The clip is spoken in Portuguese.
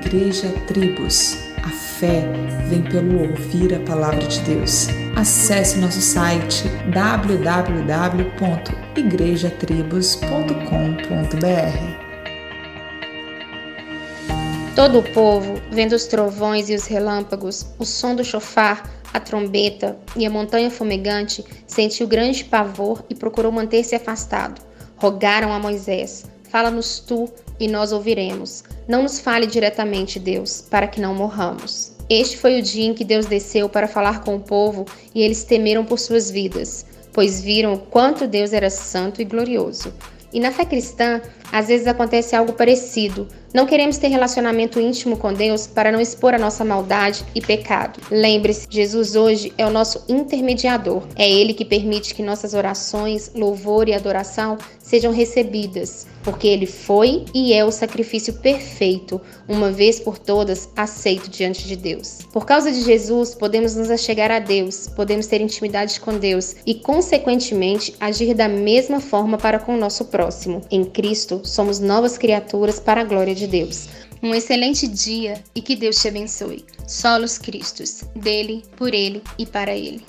Igreja Tribos. A fé vem pelo ouvir a palavra de Deus. Acesse nosso site www.igrejatribos.com.br. Todo o povo, vendo os trovões e os relâmpagos, o som do chofar, a trombeta e a montanha fumegante, sentiu grande pavor e procurou manter-se afastado. Rogaram a Moisés: Fala-nos tu e nós ouviremos. Não nos fale diretamente, Deus, para que não morramos. Este foi o dia em que Deus desceu para falar com o povo e eles temeram por suas vidas, pois viram o quanto Deus era santo e glorioso. E na fé cristã, às vezes acontece algo parecido. Não queremos ter relacionamento íntimo com Deus para não expor a nossa maldade e pecado. Lembre-se, Jesus hoje é o nosso intermediador. É Ele que permite que nossas orações, louvor e adoração sejam recebidas, porque Ele foi e é o sacrifício perfeito, uma vez por todas aceito diante de Deus. Por causa de Jesus, podemos nos achegar a Deus, podemos ter intimidade com Deus e, consequentemente, agir da mesma forma para com o nosso próximo. Em Cristo, somos novas criaturas para a glória de Deus. Um excelente dia e que Deus te abençoe. Solos Cristos, dele, por ele e para ele.